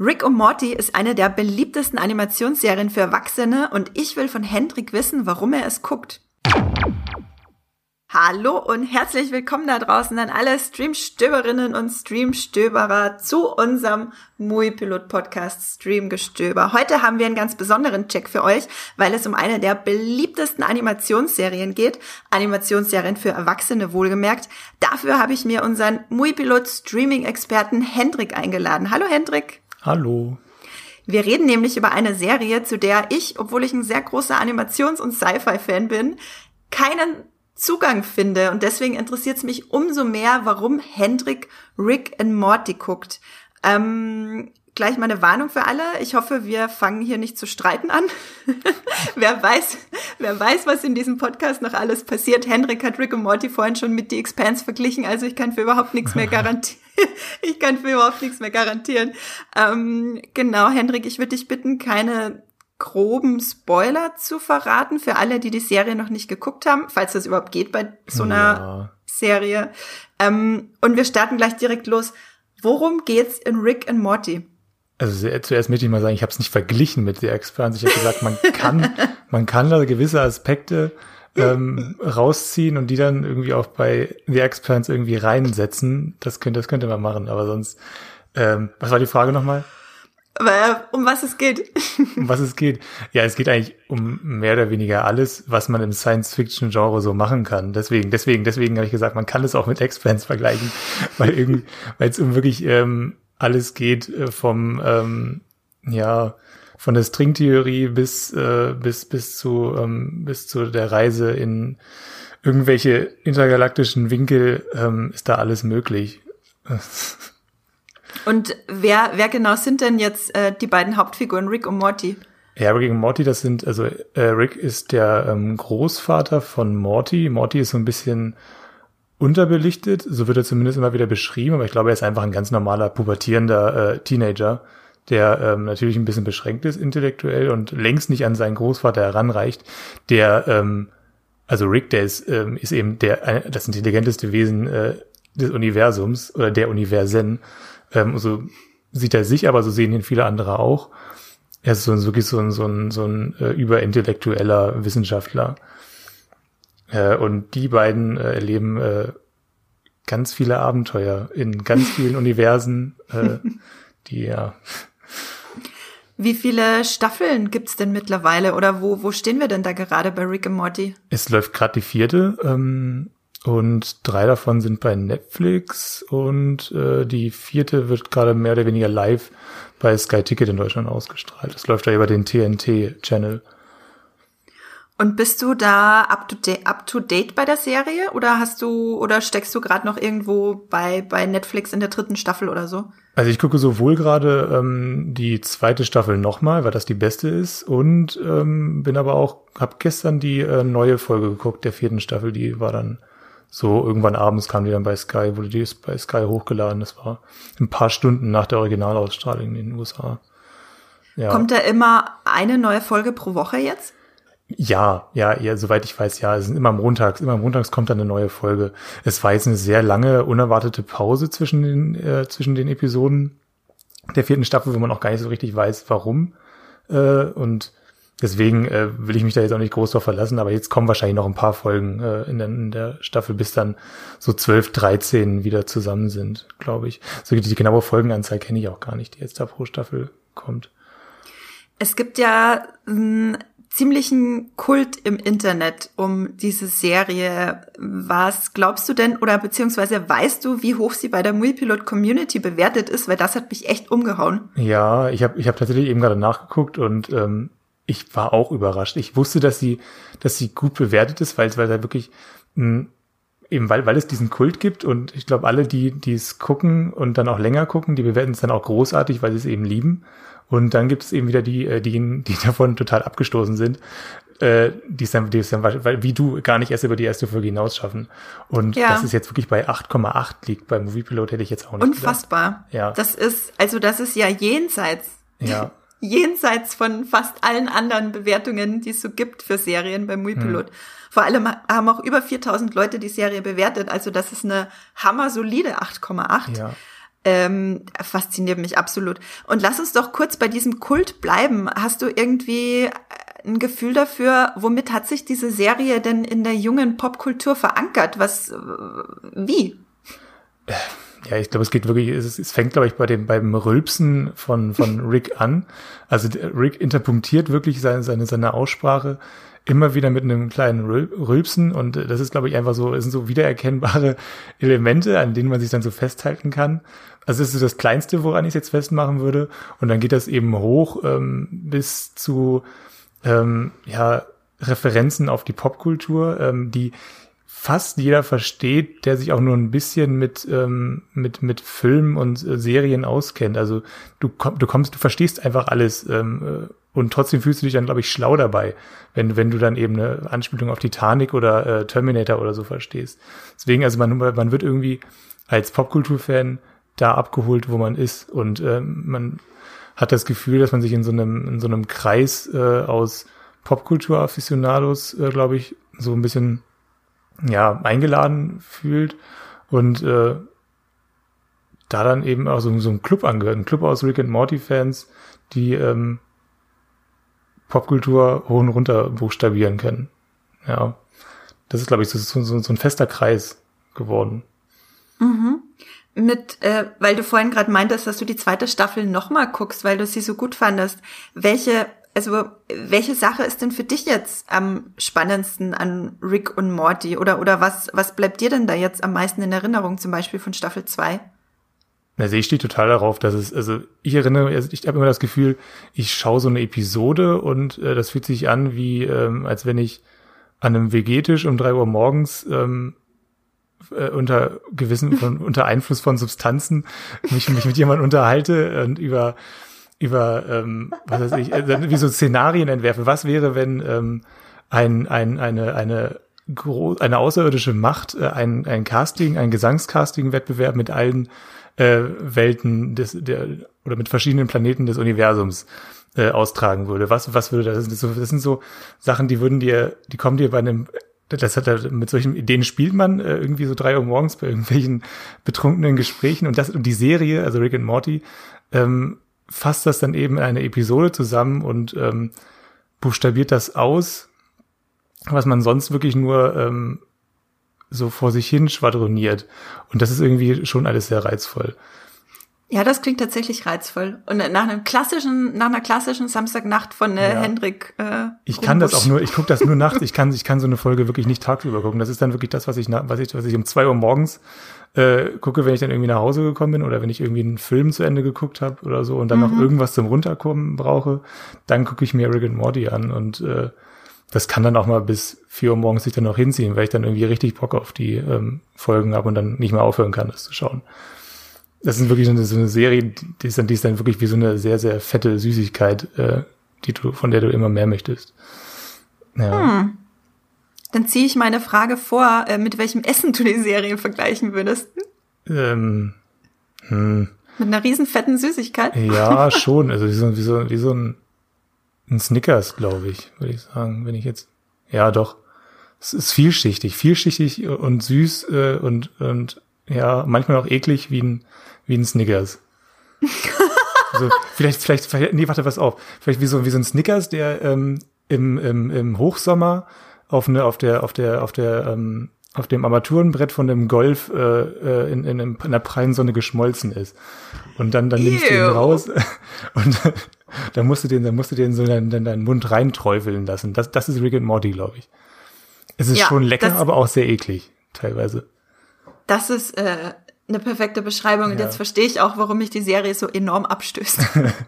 Rick und Morty ist eine der beliebtesten Animationsserien für Erwachsene und ich will von Hendrik wissen, warum er es guckt. Hallo und herzlich willkommen da draußen an alle Streamstöberinnen und Streamstöberer zu unserem Muipilot Podcast Streamgestöber. Heute haben wir einen ganz besonderen Check für euch, weil es um eine der beliebtesten Animationsserien geht. Animationsserien für Erwachsene wohlgemerkt. Dafür habe ich mir unseren Muipilot Streaming Experten Hendrik eingeladen. Hallo Hendrik. Hallo. Wir reden nämlich über eine Serie, zu der ich, obwohl ich ein sehr großer Animations- und Sci-Fi-Fan bin, keinen Zugang finde. Und deswegen interessiert es mich umso mehr, warum Hendrik Rick and Morty guckt. Ähm, gleich mal eine Warnung für alle. Ich hoffe, wir fangen hier nicht zu streiten an. wer weiß, wer weiß, was in diesem Podcast noch alles passiert. Hendrik hat Rick und Morty vorhin schon mit The Expanse verglichen, also ich kann für überhaupt nichts mehr garantieren. ich kann für überhaupt nichts mehr garantieren. Ähm, genau, Hendrik, ich würde dich bitten, keine groben Spoiler zu verraten für alle, die die Serie noch nicht geguckt haben, falls das überhaupt geht bei so einer ja. Serie. Ähm, und wir starten gleich direkt los. Worum geht's in Rick and Morty? Also zuerst möchte ich mal sagen, ich habe es nicht verglichen mit The Expanse. Ich habe gesagt, man kann, man kann da gewisse Aspekte ähm, rausziehen und die dann irgendwie auch bei The Expanse irgendwie reinsetzen. Das könnte, das könnte man machen, aber sonst. Ähm, was war die Frage nochmal? um was es geht. um was es geht. Ja, es geht eigentlich um mehr oder weniger alles, was man im Science-Fiction-Genre so machen kann. Deswegen, deswegen, deswegen habe ich gesagt, man kann es auch mit Expanse vergleichen, weil irgendwie, weil es um wirklich ähm, alles geht äh, vom, ähm, ja, von der Stringtheorie bis, äh, bis, bis zu, ähm, bis zu der Reise in irgendwelche intergalaktischen Winkel, ähm, ist da alles möglich. Und wer, wer genau sind denn jetzt äh, die beiden Hauptfiguren, Rick und Morty? Ja, Rick und Morty, das sind, also äh, Rick ist der ähm, Großvater von Morty. Morty ist so ein bisschen unterbelichtet, so wird er zumindest immer wieder beschrieben, aber ich glaube, er ist einfach ein ganz normaler, pubertierender äh, Teenager, der ähm, natürlich ein bisschen beschränkt ist intellektuell und längst nicht an seinen Großvater heranreicht, der, ähm, also Rick, der ist, ähm, ist eben der, das intelligenteste Wesen äh, des Universums oder der Universen ähm, so sieht er sich, aber so sehen ihn viele andere auch. Er ist so ein, wirklich so ein, so ein, so ein äh, überintellektueller Wissenschaftler. Äh, und die beiden äh, erleben äh, ganz viele Abenteuer in ganz vielen Universen, äh, die ja. Wie viele Staffeln gibt's denn mittlerweile oder wo, wo stehen wir denn da gerade bei Rick and Morty? Es läuft gerade die vierte. Ähm, und drei davon sind bei Netflix und äh, die vierte wird gerade mehr oder weniger live bei Sky Ticket in Deutschland ausgestrahlt. Das läuft ja über den TNT-Channel. Und bist du da up to, date, up to date bei der Serie oder hast du oder steckst du gerade noch irgendwo bei bei Netflix in der dritten Staffel oder so? Also ich gucke sowohl gerade ähm, die zweite Staffel nochmal, weil das die beste ist, und ähm, bin aber auch habe gestern die äh, neue Folge geguckt der vierten Staffel. Die war dann so irgendwann abends kam die dann bei Sky, wurde die bei Sky hochgeladen. Das war ein paar Stunden nach der Originalausstrahlung in den USA. Ja. Kommt da immer eine neue Folge pro Woche jetzt? Ja, ja, ja, soweit ich weiß, ja. Es sind immer montags, immer montags kommt dann eine neue Folge. Es war jetzt eine sehr lange, unerwartete Pause zwischen den, äh, zwischen den Episoden der vierten Staffel, wo man auch gar nicht so richtig weiß, warum. Äh, und Deswegen äh, will ich mich da jetzt auch nicht groß drauf verlassen, aber jetzt kommen wahrscheinlich noch ein paar Folgen äh, in, der, in der Staffel, bis dann so 12, 13 wieder zusammen sind, glaube ich. So die genaue Folgenanzahl kenne ich auch gar nicht, die jetzt da pro Staffel kommt. Es gibt ja einen ziemlichen Kult im Internet um diese Serie. Was glaubst du denn oder beziehungsweise weißt du, wie hoch sie bei der Muipilot Community bewertet ist? Weil das hat mich echt umgehauen. Ja, ich habe ich hab tatsächlich eben gerade nachgeguckt und ähm, ich war auch überrascht. Ich wusste, dass sie, dass sie gut bewertet ist, weil, weil da wirklich, mh, hm, eben weil, weil es diesen Kult gibt und ich glaube, alle, die, die es gucken und dann auch länger gucken, die bewerten es dann auch großartig, weil sie es eben lieben. Und dann gibt es eben wieder die, äh, die, die davon total abgestoßen sind, äh, die es dann, die es dann, weil, wie du gar nicht erst über die erste Folge hinaus schaffen. Und ja. das ist jetzt wirklich bei 8,8 liegt. Bei Movie Pilot hätte ich jetzt auch nicht Unfassbar. Gedacht. Ja. Das ist, also das ist ja jenseits. Ja. jenseits von fast allen anderen Bewertungen, die es so gibt für Serien beim Muipilot. Hm. Vor allem haben auch über 4000 Leute die Serie bewertet, also das ist eine hammer solide 8,8. Ja. Ähm, fasziniert mich absolut. Und lass uns doch kurz bei diesem Kult bleiben. Hast du irgendwie ein Gefühl dafür, womit hat sich diese Serie denn in der jungen Popkultur verankert? Was, wie? Ja, ich glaube, es geht wirklich, es, es fängt, glaube ich, bei dem, beim Rülpsen von, von Rick an. Also Rick interpunktiert wirklich seine, seine, seine Aussprache immer wieder mit einem kleinen Rülpsen und das ist, glaube ich, einfach so, es sind so wiedererkennbare Elemente, an denen man sich dann so festhalten kann. Also das ist das Kleinste, woran ich es jetzt festmachen würde. Und dann geht das eben hoch ähm, bis zu ähm, ja, Referenzen auf die Popkultur, ähm, die fast jeder versteht, der sich auch nur ein bisschen mit ähm, mit mit Filmen und äh, Serien auskennt. Also du komm, du kommst, du verstehst einfach alles ähm, äh, und trotzdem fühlst du dich dann, glaube ich, schlau dabei, wenn wenn du dann eben eine Anspielung auf Titanic oder äh, Terminator oder so verstehst. Deswegen, also man man wird irgendwie als Popkulturfan da abgeholt, wo man ist und ähm, man hat das Gefühl, dass man sich in so einem, in so einem Kreis äh, aus Popkultur-Aficionados, äh, glaube ich, so ein bisschen ja eingeladen fühlt und äh, da dann eben auch so, so ein Club angehört, ein Club aus Rick and Morty Fans, die ähm, Popkultur hoch und runter buchstabieren können. Ja, das ist glaube ich so, so, so ein fester Kreis geworden. Mhm mit, äh, weil du vorhin gerade meintest, dass du die zweite Staffel nochmal guckst, weil du sie so gut fandest. Welche, also welche Sache ist denn für dich jetzt am spannendsten an Rick und Morty? Oder, oder was, was bleibt dir denn da jetzt am meisten in Erinnerung, zum Beispiel von Staffel 2? Also ich stehe total darauf, dass es, also ich erinnere, also ich habe immer das Gefühl, ich schaue so eine Episode und äh, das fühlt sich an wie, ähm, als wenn ich an einem Vegetisch um drei Uhr morgens ähm, äh, unter gewissen von, unter Einfluss von Substanzen mich, mich mit jemandem unterhalte und über über ähm, was weiß ich, äh, wie so Szenarien entwerfe. Was wäre, wenn ähm, ein, ein, eine, eine, eine außerirdische Macht äh, ein, ein Casting, ein Gesangscasting-Wettbewerb mit allen äh, Welten des, der, oder mit verschiedenen Planeten des Universums äh, austragen würde. Was, was würde das? Das sind, so, das sind so Sachen, die würden dir, die kommen dir bei einem das hat er, mit solchen Ideen spielt man äh, irgendwie so drei Uhr morgens bei irgendwelchen betrunkenen Gesprächen und das und die Serie, also Rick and Morty, ähm, fasst das dann eben in eine Episode zusammen und ähm, buchstabiert das aus, was man sonst wirklich nur ähm, so vor sich hin schwadroniert. Und das ist irgendwie schon alles sehr reizvoll. Ja, das klingt tatsächlich reizvoll. Und nach einem klassischen, nach einer klassischen Samstagnacht von äh, ja. Hendrik. Äh, ich kann das auch nur, ich gucke das nur nachts. Ich kann, ich kann so eine Folge wirklich nicht tagsüber gucken. Das ist dann wirklich das, was ich, was ich, was ich um zwei Uhr morgens äh, gucke, wenn ich dann irgendwie nach Hause gekommen bin oder wenn ich irgendwie einen Film zu Ende geguckt habe oder so und dann mhm. noch irgendwas zum Runterkommen brauche, dann gucke ich mir Rick and Morty an und äh, das kann dann auch mal bis vier Uhr morgens sich dann noch hinziehen, weil ich dann irgendwie richtig Bock auf die ähm, Folgen habe und dann nicht mehr aufhören kann, das zu schauen das ist wirklich so eine, so eine Serie, die ist, dann, die ist dann wirklich wie so eine sehr, sehr fette Süßigkeit, äh, die du, von der du immer mehr möchtest. Ja. Hm. Dann ziehe ich meine Frage vor, äh, mit welchem Essen du die Serie vergleichen würdest. Ähm, hm. Mit einer riesen fetten Süßigkeit? Ja, schon. Also wie so, wie so, wie so ein, ein Snickers, glaube ich, würde ich sagen, wenn ich jetzt. Ja, doch. Es ist vielschichtig, vielschichtig und süß äh, und, und ja, manchmal auch eklig wie ein, wie ein Snickers. also, vielleicht, vielleicht, vielleicht, nee, warte, was auf. Vielleicht wie so, wie so ein Snickers, der ähm, im, im, im Hochsommer auf, eine, auf der, auf der, auf der, ähm, auf dem Armaturenbrett von dem Golf äh, äh in, in, in einer prallen Sonne geschmolzen ist. Und dann, dann nimmst Ew. du ihn raus und dann musst du den, dann musst du den so in deinen, deinen Mund reinträufeln lassen. Das, das ist Rick and Morty, glaube ich. Es ist ja, schon lecker, aber auch sehr eklig, teilweise. Das ist äh, eine perfekte Beschreibung. Und jetzt verstehe ich auch, warum mich die Serie so enorm abstößt.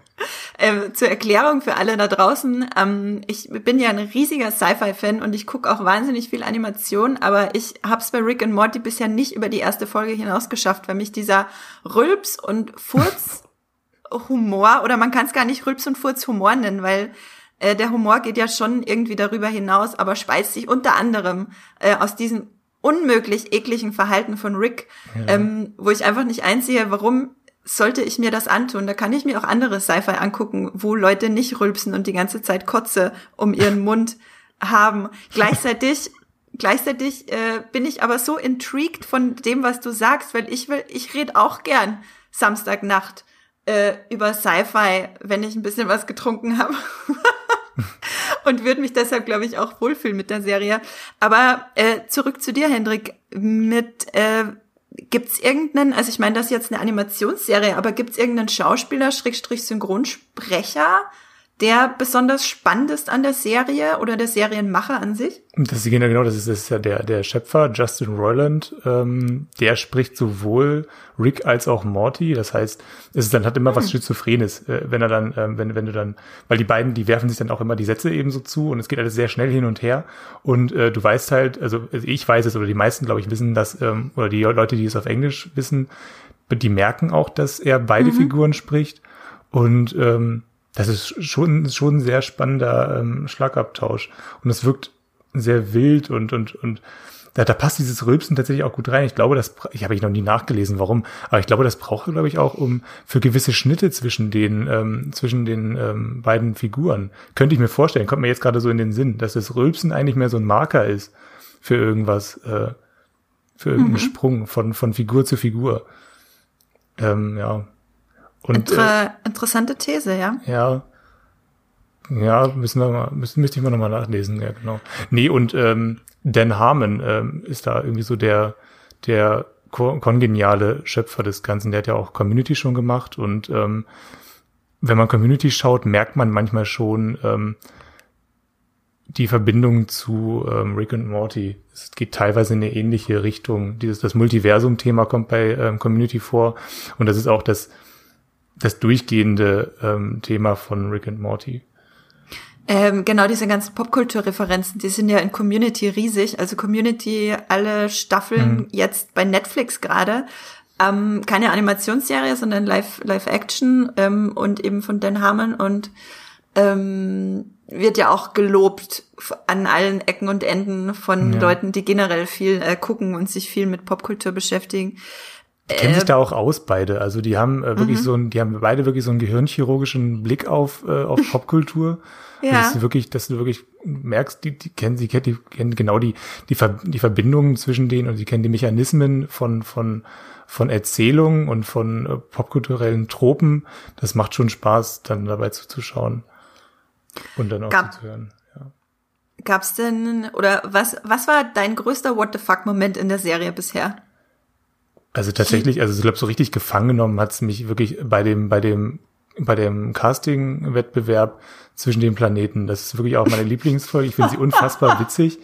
ähm, zur Erklärung für alle da draußen. Ähm, ich bin ja ein riesiger Sci-Fi-Fan und ich gucke auch wahnsinnig viel Animation, aber ich habe es bei Rick and Morty bisher nicht über die erste Folge hinaus geschafft, weil mich dieser Rülps und Furz Humor oder man kann es gar nicht Rülps und Furz Humor nennen, weil äh, der Humor geht ja schon irgendwie darüber hinaus, aber speist sich unter anderem äh, aus diesem unmöglich ekligen Verhalten von Rick, ja. ähm, wo ich einfach nicht einsehe, warum sollte ich mir das antun? Da kann ich mir auch andere Sci-Fi angucken, wo Leute nicht rülpsen und die ganze Zeit Kotze um ihren Mund haben. Gleichzeitig Gleichzeitig äh, bin ich aber so intrigued von dem, was du sagst, weil ich will, ich rede auch gern Samstagnacht äh, über Sci-Fi, wenn ich ein bisschen was getrunken habe. und würde mich deshalb, glaube ich, auch wohlfühlen mit der Serie. Aber äh, zurück zu dir, Hendrik. Mit äh, gibt's irgendeinen, also ich meine, das ist jetzt eine Animationsserie, aber gibt's irgendeinen Schauspieler, Schrägstrich Synchronsprecher, der besonders spannend ist an der Serie oder der Serienmacher an sich? Das ist genau, das ist, das ist ja der, der Schöpfer, Justin Roiland, ähm, der spricht sowohl Rick als auch Morty. Das heißt, es ist dann hat immer hm. was Schizophrenes, äh, wenn er dann, ähm, wenn, wenn du dann, weil die beiden, die werfen sich dann auch immer die Sätze eben so zu und es geht alles sehr schnell hin und her. Und äh, du weißt halt, also ich weiß es, oder die meisten, glaube ich, wissen das, ähm, oder die Leute, die es auf Englisch wissen, die merken auch, dass er beide mhm. Figuren spricht. Und ähm, das ist schon, schon ein sehr spannender ähm, Schlagabtausch. Und es wirkt sehr wild und, und, und da, da passt dieses Rülpsen tatsächlich auch gut rein. Ich glaube, das, ich habe ich noch nie nachgelesen, warum, aber ich glaube, das braucht er, glaube ich, auch um für gewisse Schnitte zwischen den, ähm, zwischen den ähm, beiden Figuren. Könnte ich mir vorstellen, kommt mir jetzt gerade so in den Sinn, dass das Rülpsen eigentlich mehr so ein Marker ist für irgendwas, äh, für irgendeinen mhm. Sprung von, von Figur zu Figur. Ähm, ja. Und, Inter äh, interessante These, ja. Ja. Ja, müssen wir mal, müssen, müsste ich mal nochmal nachlesen, ja, genau. Nee, und ähm, Dan Harmon ähm, ist da irgendwie so der, der kongeniale Schöpfer des Ganzen. Der hat ja auch Community schon gemacht und ähm, wenn man Community schaut, merkt man manchmal schon ähm, die Verbindung zu ähm, Rick und Morty. Es geht teilweise in eine ähnliche Richtung. Dieses das Multiversum-Thema kommt bei ähm, Community vor und das ist auch das das durchgehende ähm, Thema von Rick and Morty. Ähm, genau, diese ganzen Popkulturreferenzen, die sind ja in Community riesig. Also Community, alle Staffeln mhm. jetzt bei Netflix gerade. Ähm, keine Animationsserie, sondern Live, Live Action ähm, und eben von Dan Harmon und ähm, wird ja auch gelobt an allen Ecken und Enden von ja. Leuten, die generell viel äh, gucken und sich viel mit Popkultur beschäftigen. Die kennen sich da auch aus beide. Also die haben äh, wirklich mhm. so ein, die haben beide wirklich so einen gehirnchirurgischen Blick auf, äh, auf Popkultur. ja. Das ist wirklich, dass du wirklich merkst, die, die kennen, sie kennen, die kennen genau die, die, Ver, die Verbindungen zwischen denen und sie kennen die Mechanismen von, von, von Erzählungen und von äh, popkulturellen Tropen. Das macht schon Spaß, dann dabei zuzuschauen und dann auch Gab, zu hören. Ja. Gab's denn, oder was, was war dein größter What the fuck Moment in der Serie bisher? Also tatsächlich, also ich glaube, so richtig gefangen genommen hat es mich wirklich bei dem, bei dem, bei dem Casting-Wettbewerb zwischen den Planeten. Das ist wirklich auch meine Lieblingsfolge. Ich finde sie unfassbar witzig.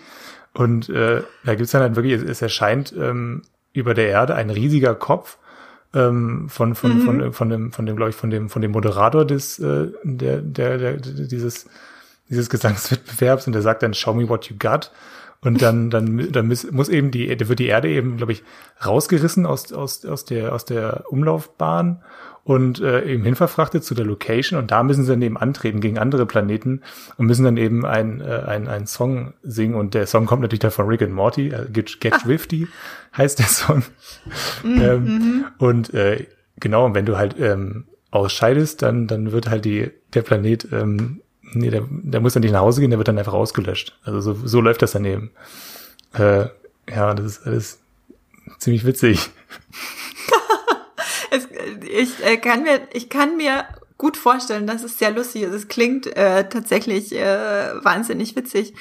Und äh, da gibt's dann halt wirklich, es, es erscheint ähm, über der Erde ein riesiger Kopf ähm, von, von, mhm. von, von dem, von dem, glaube ich, von dem, von dem Moderator des, äh, der, der, der, dieses, dieses Gesangswettbewerbs und der sagt dann, show me what you got. Und dann, dann, dann muss eben die, da wird die Erde eben, glaube ich, rausgerissen aus, aus, aus der, aus der Umlaufbahn und äh, eben hinverfrachtet zu der Location und da müssen sie dann eben antreten gegen andere Planeten und müssen dann eben ein, äh, ein, ein Song singen und der Song kommt natürlich da von Rick and Morty, äh, Get, Get Swifty heißt der Song. Mhm. ähm, mhm. und äh, genau, und wenn du halt ähm, ausscheidest, dann, dann wird halt die, der Planet ähm, Nee, der, der muss dann nicht nach Hause gehen, der wird dann einfach ausgelöscht. Also so, so läuft das daneben. Äh, ja, das ist alles ziemlich witzig. es, ich äh, kann mir, ich kann mir gut vorstellen, dass es sehr lustig ist. Es klingt äh, tatsächlich äh, wahnsinnig witzig.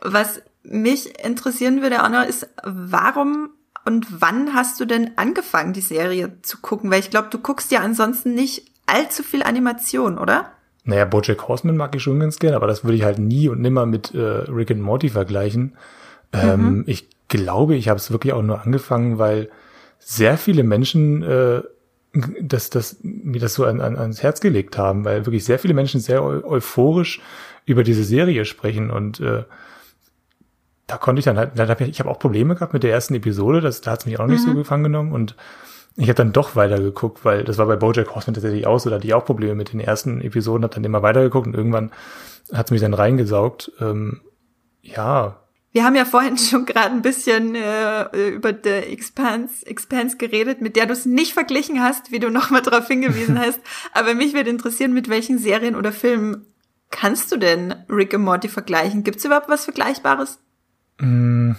Was mich interessieren würde auch noch ist, warum und wann hast du denn angefangen, die Serie zu gucken? Weil ich glaube, du guckst ja ansonsten nicht allzu viel Animation, oder? Naja, Bojack Horseman mag ich schon ganz gern, aber das würde ich halt nie und nimmer mit äh, Rick and Morty vergleichen. Ähm, mhm. Ich glaube, ich habe es wirklich auch nur angefangen, weil sehr viele Menschen äh, das, das, mir das so an, an, ans Herz gelegt haben, weil wirklich sehr viele Menschen sehr eu euphorisch über diese Serie sprechen und äh, da konnte ich dann halt, dann hab ich, ich habe auch Probleme gehabt mit der ersten Episode, das, da hat es mich auch nicht mhm. so gefangen genommen und ich habe dann doch weitergeguckt, weil das war bei Bojack Horseman tatsächlich auch so, da hatte ich auch Probleme mit den ersten Episoden, habe dann immer weitergeguckt und irgendwann hat es mich dann reingesaugt. Ähm, ja. Wir haben ja vorhin schon gerade ein bisschen äh, über The Expanse, Expanse geredet, mit der du es nicht verglichen hast, wie du nochmal darauf hingewiesen hast. Aber mich würde interessieren, mit welchen Serien oder Filmen kannst du denn Rick und Morty vergleichen? Gibt es überhaupt was Vergleichbares? Mm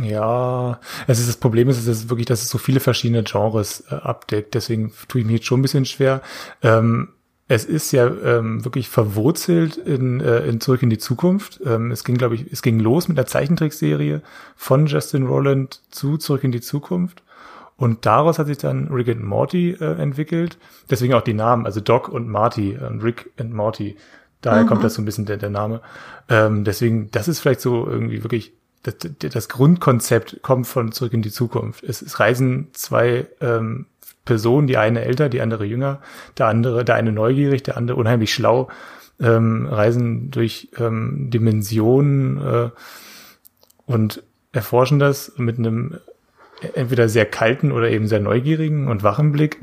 Ja, es ist das Problem ist, es ist wirklich, dass es so viele verschiedene Genres äh, abdeckt. Deswegen tue ich mich jetzt schon ein bisschen schwer. Ähm, es ist ja ähm, wirklich verwurzelt in, äh, in Zurück in die Zukunft. Ähm, es ging, glaube ich, es ging los mit einer Zeichentrickserie von Justin Roland zu Zurück in die Zukunft. Und daraus hat sich dann Rick and Morty äh, entwickelt. Deswegen auch die Namen, also Doc und Marty, äh, Rick and Morty. Daher mhm. kommt das so ein bisschen der, der Name. Ähm, deswegen, das ist vielleicht so irgendwie wirklich das, das Grundkonzept kommt von Zurück in die Zukunft. Es, es reisen zwei ähm, Personen, die eine älter, die andere jünger, der andere, der eine neugierig, der andere unheimlich schlau, ähm, reisen durch ähm, Dimensionen äh, und erforschen das mit einem entweder sehr kalten oder eben sehr neugierigen und wachen Blick.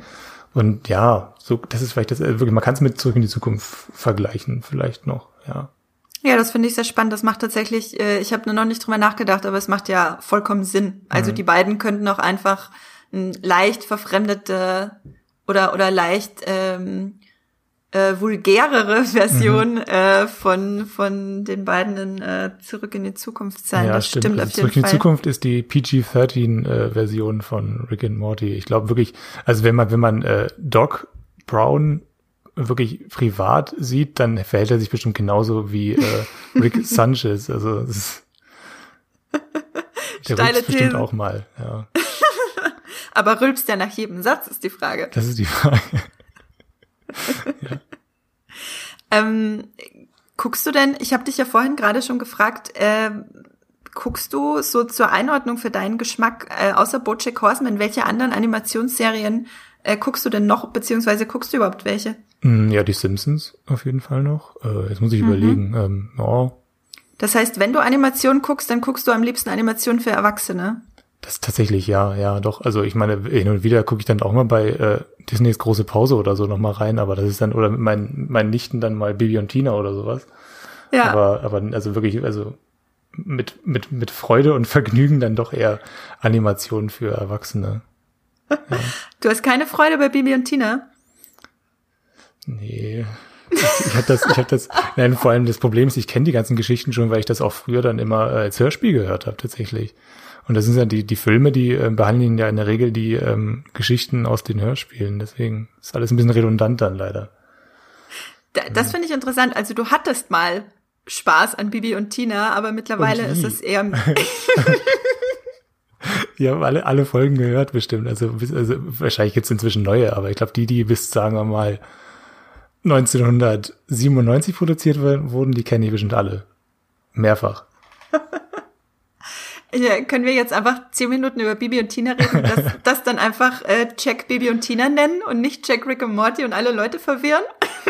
Und ja, so, das ist vielleicht das, äh, wirklich, man kann es mit Zurück in die Zukunft vergleichen, vielleicht noch, ja. Ja, das finde ich sehr spannend. Das macht tatsächlich, äh, ich habe nur noch nicht drüber nachgedacht, aber es macht ja vollkommen Sinn. Also mhm. die beiden könnten auch einfach ein leicht verfremdete oder oder leicht ähm, äh, vulgärere Version mhm. äh, von von den beiden in äh, Zurück in die Zukunft sein. Ja, das stimmt. stimmt also Zurück in die Zukunft ist die PG-13 äh, Version von Rick and Morty. Ich glaube wirklich, also wenn man wenn man äh, Doc Brown wirklich privat sieht, dann verhält er sich bestimmt genauso wie äh, Rick Sanchez. Also das ist, der Steile rülpst bestimmt auch mal. Ja. Aber rülpst er nach jedem Satz, ist die Frage. Das ist die Frage. ja. ähm, guckst du denn, ich habe dich ja vorhin gerade schon gefragt, äh, guckst du so zur Einordnung für deinen Geschmack, äh, außer Bojack Horseman, welche anderen Animationsserien äh, guckst du denn noch, beziehungsweise guckst du überhaupt welche? Mm, ja, die Simpsons auf jeden Fall noch. Äh, jetzt muss ich mhm. überlegen. Ähm, oh. Das heißt, wenn du Animation guckst, dann guckst du am liebsten Animation für Erwachsene. Das tatsächlich, ja, ja, doch. Also ich meine, hin und wieder gucke ich dann auch mal bei äh, Disneys große Pause oder so noch mal rein, aber das ist dann, oder mit meinen, meinen Nichten dann mal Bibi und Tina oder sowas. Ja. Aber, aber also wirklich, also mit, mit, mit Freude und Vergnügen dann doch eher Animation für Erwachsene. Ja. Du hast keine Freude bei Bibi und Tina? Nee. Ich, ich habe das, ich habe das, nein, vor allem das Problem ist, ich kenne die ganzen Geschichten schon, weil ich das auch früher dann immer äh, als Hörspiel gehört habe, tatsächlich. Und das sind ja die, die Filme, die äh, behandeln ja in der Regel die ähm, Geschichten aus den Hörspielen. Deswegen ist alles ein bisschen redundant dann leider. Da, das finde ich interessant. Also du hattest mal Spaß an Bibi und Tina, aber mittlerweile ist es eher. Habe alle, alle Folgen gehört, bestimmt. Also, also wahrscheinlich gibt's inzwischen neue, aber ich glaube, die, die bis, sagen wir mal, 1997 produziert wurden, die kenne ich bestimmt alle. Mehrfach. Ja, können wir jetzt einfach zehn Minuten über Bibi und Tina reden, das, das dann einfach äh, Jack Bibi und Tina nennen und nicht Jack Rick und Morty und alle Leute verwirren?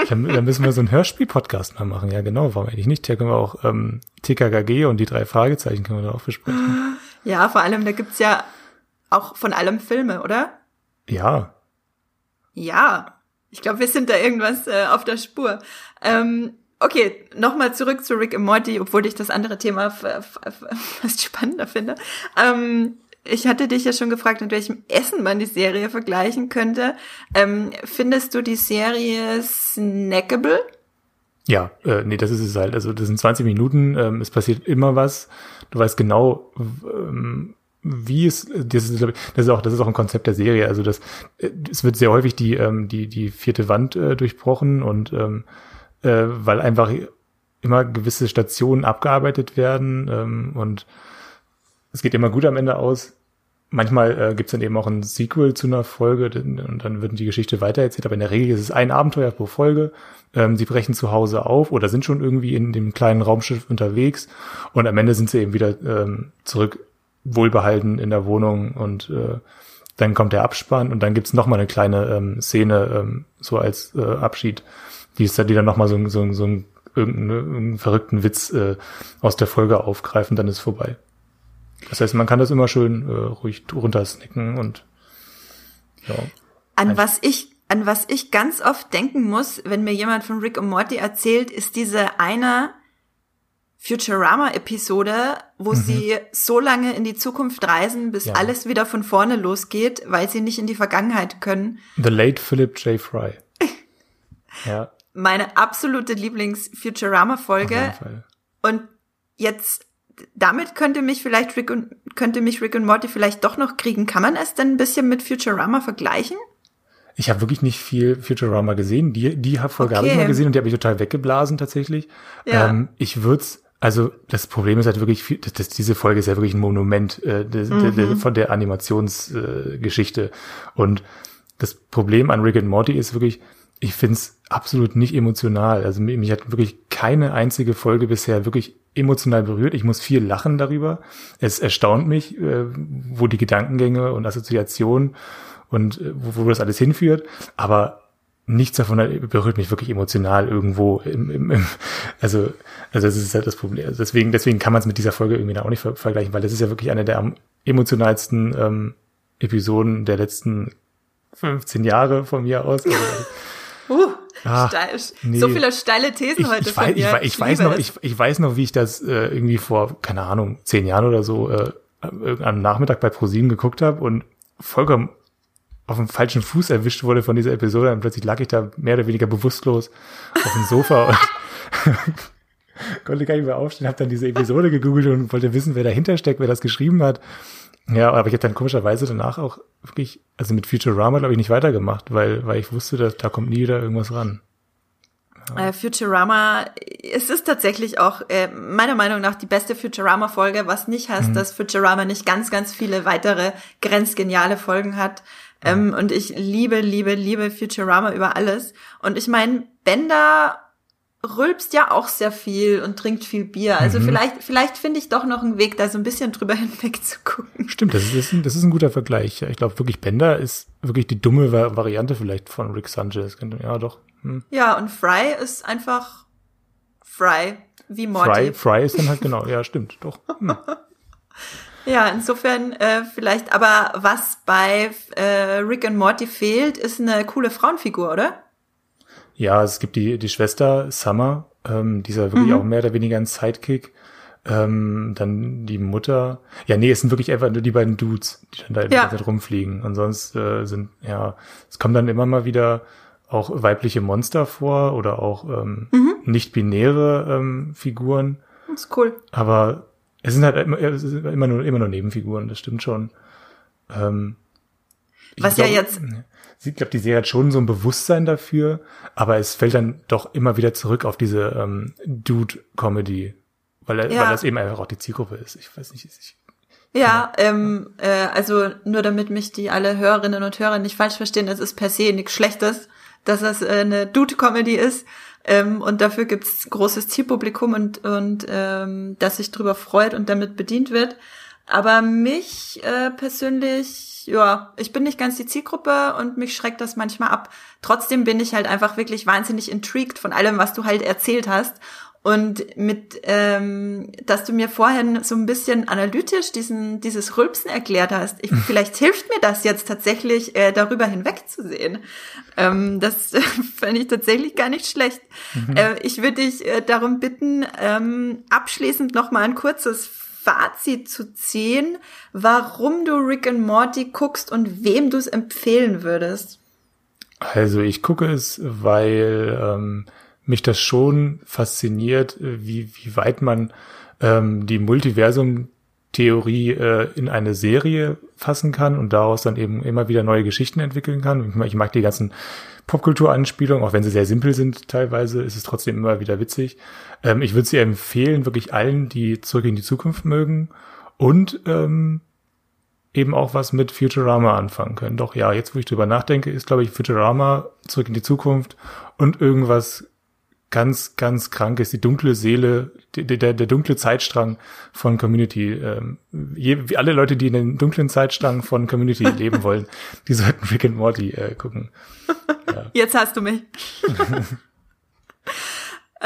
Dann, dann müssen wir so einen Hörspiel-Podcast mal machen. Ja, genau, warum eigentlich nicht? Hier können wir auch ähm, TKKG und die drei Fragezeichen können wir da auch besprechen. Ja, vor allem, da gibt's ja auch von allem Filme, oder? Ja. Ja. Ich glaube, wir sind da irgendwas äh, auf der Spur. Ähm, okay, nochmal zurück zu Rick und Morty, obwohl ich das andere Thema fast spannender finde. Ähm, ich hatte dich ja schon gefragt, mit welchem Essen man die Serie vergleichen könnte. Ähm, findest du die Serie snackable? Ja, äh, nee, das ist es halt. Also das sind 20 Minuten, ähm, es passiert immer was. Du weißt genau, ähm, wie es, das ist, das ist auch, das ist auch ein Konzept der Serie. Also das, äh, es wird sehr häufig die, ähm, die, die vierte Wand äh, durchbrochen und ähm, äh, weil einfach immer gewisse Stationen abgearbeitet werden ähm, und es geht immer gut am Ende aus. Manchmal äh, gibt es dann eben auch ein Sequel zu einer Folge und dann wird die Geschichte weitererzählt, aber in der Regel ist es ein Abenteuer pro Folge. Ähm, sie brechen zu Hause auf oder sind schon irgendwie in dem kleinen Raumschiff unterwegs und am Ende sind sie eben wieder ähm, zurück wohlbehalten in der Wohnung und äh, dann kommt der Abspann und dann gibt's noch mal eine kleine ähm, Szene ähm, so als äh, Abschied, die ist dann die dann noch mal so, so, so einen, irgendeinen, irgendeinen verrückten Witz äh, aus der Folge aufgreifen, dann ist vorbei. Das heißt, man kann das immer schön äh, ruhig runtersnicken und ja. An was ich an was ich ganz oft denken muss, wenn mir jemand von Rick und Morty erzählt, ist diese eine Futurama-Episode, wo mhm. sie so lange in die Zukunft reisen, bis ja. alles wieder von vorne losgeht, weil sie nicht in die Vergangenheit können. The late Philip J. Fry. ja. Meine absolute Lieblings-Futurama-Folge. Und jetzt damit könnte mich vielleicht Rick und könnte mich Rick und Morty vielleicht doch noch kriegen. Kann man es denn ein bisschen mit Futurama vergleichen? Ich habe wirklich nicht viel Futurama gesehen. Die, die Folge okay. habe ich mal gesehen und die habe ich total weggeblasen tatsächlich. Ja. Ähm, ich würde also das Problem ist halt wirklich, dass, dass diese Folge ist ja wirklich ein Monument äh, de, mhm. de, de, von der Animationsgeschichte. Äh, und das Problem an Rick and Morty ist wirklich, ich find's absolut nicht emotional. Also mich, mich hat wirklich keine einzige Folge bisher wirklich emotional berührt. Ich muss viel lachen darüber. Es erstaunt mich, äh, wo die Gedankengänge und Assoziationen und äh, wo, wo das alles hinführt. Aber nichts davon berührt mich wirklich emotional irgendwo im, im, im also also das ist halt das Problem also deswegen deswegen kann man es mit dieser Folge irgendwie auch nicht ver vergleichen weil das ist ja wirklich eine der emotionalsten ähm, Episoden der letzten 15 Jahre von mir aus also, uh, Ach, steil, nee. so viele steile Thesen ich, heute ich weiß, ich, ich, weiß noch ich, ich weiß noch wie ich das äh, irgendwie vor keine Ahnung zehn Jahren oder so äh, am Nachmittag bei ProSieben geguckt habe und vollkommen auf dem falschen Fuß erwischt wurde von dieser Episode und plötzlich lag ich da mehr oder weniger bewusstlos auf dem Sofa und konnte gar nicht mehr aufstehen, habe dann diese Episode gegoogelt und wollte wissen, wer dahinter steckt, wer das geschrieben hat. Ja, aber ich habe dann komischerweise danach auch wirklich, also mit Futurama glaube ich nicht weitergemacht, weil, weil ich wusste, dass da kommt nie wieder irgendwas ran. Ja. Äh, Futurama, es ist tatsächlich auch äh, meiner Meinung nach die beste Futurama-Folge, was nicht heißt, mhm. dass Futurama nicht ganz, ganz viele weitere grenzgeniale Folgen hat. Ähm, und ich liebe, liebe, liebe Futurama über alles. Und ich meine, Bender rülpst ja auch sehr viel und trinkt viel Bier. Also mhm. vielleicht, vielleicht finde ich doch noch einen Weg, da so ein bisschen drüber hinweg zu gucken. Stimmt, das ist, ein, das ist ein guter Vergleich. Ich glaube wirklich, Bender ist wirklich die dumme Variante vielleicht von Rick Sanchez. Ja, doch. Hm. Ja, und Fry ist einfach Fry, wie Morty. Fry, Fry ist dann halt genau, ja, stimmt, doch. Hm. Ja, insofern äh, vielleicht, aber was bei äh, Rick und Morty fehlt, ist eine coole Frauenfigur, oder? Ja, es gibt die, die Schwester Summer, ähm, die ist ja wirklich mhm. auch mehr oder weniger ein Sidekick. Ähm, dann die Mutter. Ja, nee, es sind wirklich einfach nur die beiden Dudes, die dann da ja. die rumfliegen. Und sonst äh, sind, ja, es kommen dann immer mal wieder auch weibliche Monster vor oder auch ähm, mhm. nicht-binäre ähm, Figuren. Das ist cool. Aber es sind halt immer, immer nur, immer nur Nebenfiguren, das stimmt schon. Ähm, Was glaub, ja jetzt. Ich glaube, die Serie hat schon so ein Bewusstsein dafür, aber es fällt dann doch immer wieder zurück auf diese ähm, Dude-Comedy, weil, ja. weil das eben einfach auch die Zielgruppe ist. Ich weiß nicht, ich, ja, ähm, äh, also nur damit mich die alle Hörerinnen und Hörer nicht falsch verstehen, es ist per se nichts Schlechtes, dass das äh, eine Dude-Comedy ist. Ähm, und dafür gibt's großes Zielpublikum und, und ähm, das sich drüber freut und damit bedient wird. Aber mich äh, persönlich, ja, ich bin nicht ganz die Zielgruppe und mich schreckt das manchmal ab. Trotzdem bin ich halt einfach wirklich wahnsinnig intrigued von allem, was du halt erzählt hast. Und mit, ähm, dass du mir vorhin so ein bisschen analytisch diesen, dieses Rülpsen erklärt hast, ich, vielleicht hilft mir das jetzt tatsächlich, äh, darüber hinwegzusehen. Ähm, das äh, fände ich tatsächlich gar nicht schlecht. Mhm. Äh, ich würde dich äh, darum bitten, ähm, abschließend noch mal ein kurzes Fazit zu ziehen, warum du Rick and Morty guckst und wem du es empfehlen würdest. Also ich gucke es, weil ähm, mich das schon fasziniert, wie, wie weit man ähm, die Multiversum-Theorie äh, in eine Serie fassen kann und daraus dann eben immer wieder neue Geschichten entwickeln kann. Ich mag die ganzen Popkultur-Anspielungen, auch wenn sie sehr simpel sind teilweise, ist es trotzdem immer wieder witzig. Ähm, ich würde sie empfehlen, wirklich allen, die zurück in die Zukunft mögen und ähm, eben auch was mit Futurama anfangen können. Doch ja, jetzt wo ich drüber nachdenke, ist glaube ich Futurama zurück in die Zukunft und irgendwas ganz, ganz krank ist, die dunkle Seele, der, der, der dunkle Zeitstrang von Community. Ähm, je, wie alle Leute, die in den dunklen Zeitstrang von Community leben wollen, die sollten Rick and Morty äh, gucken. Ja. Jetzt hast du mich.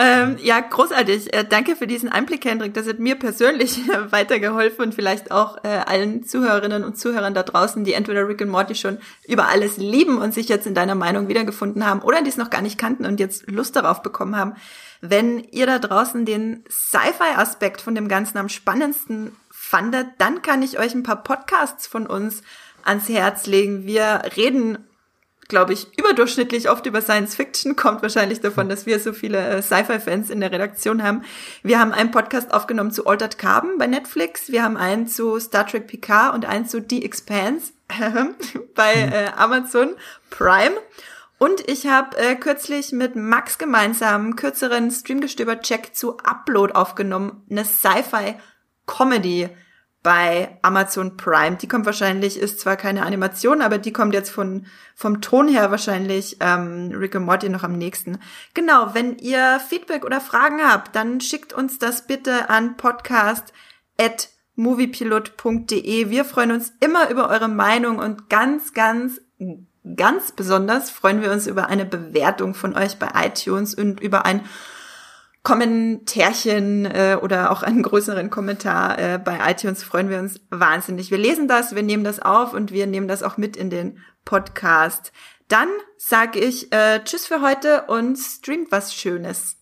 Ähm, ja, großartig. Äh, danke für diesen Einblick, Hendrik. Das hat mir persönlich weitergeholfen und vielleicht auch äh, allen Zuhörerinnen und Zuhörern da draußen, die entweder Rick und Morty schon über alles lieben und sich jetzt in deiner Meinung wiedergefunden haben oder die es noch gar nicht kannten und jetzt Lust darauf bekommen haben. Wenn ihr da draußen den Sci-Fi-Aspekt von dem Ganzen am spannendsten fandet, dann kann ich euch ein paar Podcasts von uns ans Herz legen. Wir reden glaube ich, überdurchschnittlich oft über Science Fiction, kommt wahrscheinlich davon, dass wir so viele äh, Sci-Fi-Fans in der Redaktion haben. Wir haben einen Podcast aufgenommen zu Altered Carbon bei Netflix, wir haben einen zu Star Trek Picard und einen zu The Expanse bei hm. äh, Amazon Prime. Und ich habe äh, kürzlich mit Max gemeinsam einen kürzeren Streamgestöber-Check zu Upload aufgenommen, eine Sci-Fi-Comedy bei Amazon Prime. Die kommt wahrscheinlich, ist zwar keine Animation, aber die kommt jetzt von, vom Ton her wahrscheinlich ähm, Rick and Morty noch am nächsten. Genau, wenn ihr Feedback oder Fragen habt, dann schickt uns das bitte an podcast at moviepilot.de. Wir freuen uns immer über eure Meinung und ganz, ganz, ganz besonders freuen wir uns über eine Bewertung von euch bei iTunes und über ein Kommentärchen äh, oder auch einen größeren Kommentar äh, bei iTunes freuen wir uns wahnsinnig. Wir lesen das, wir nehmen das auf und wir nehmen das auch mit in den Podcast. Dann sage ich äh, Tschüss für heute und streamt was Schönes.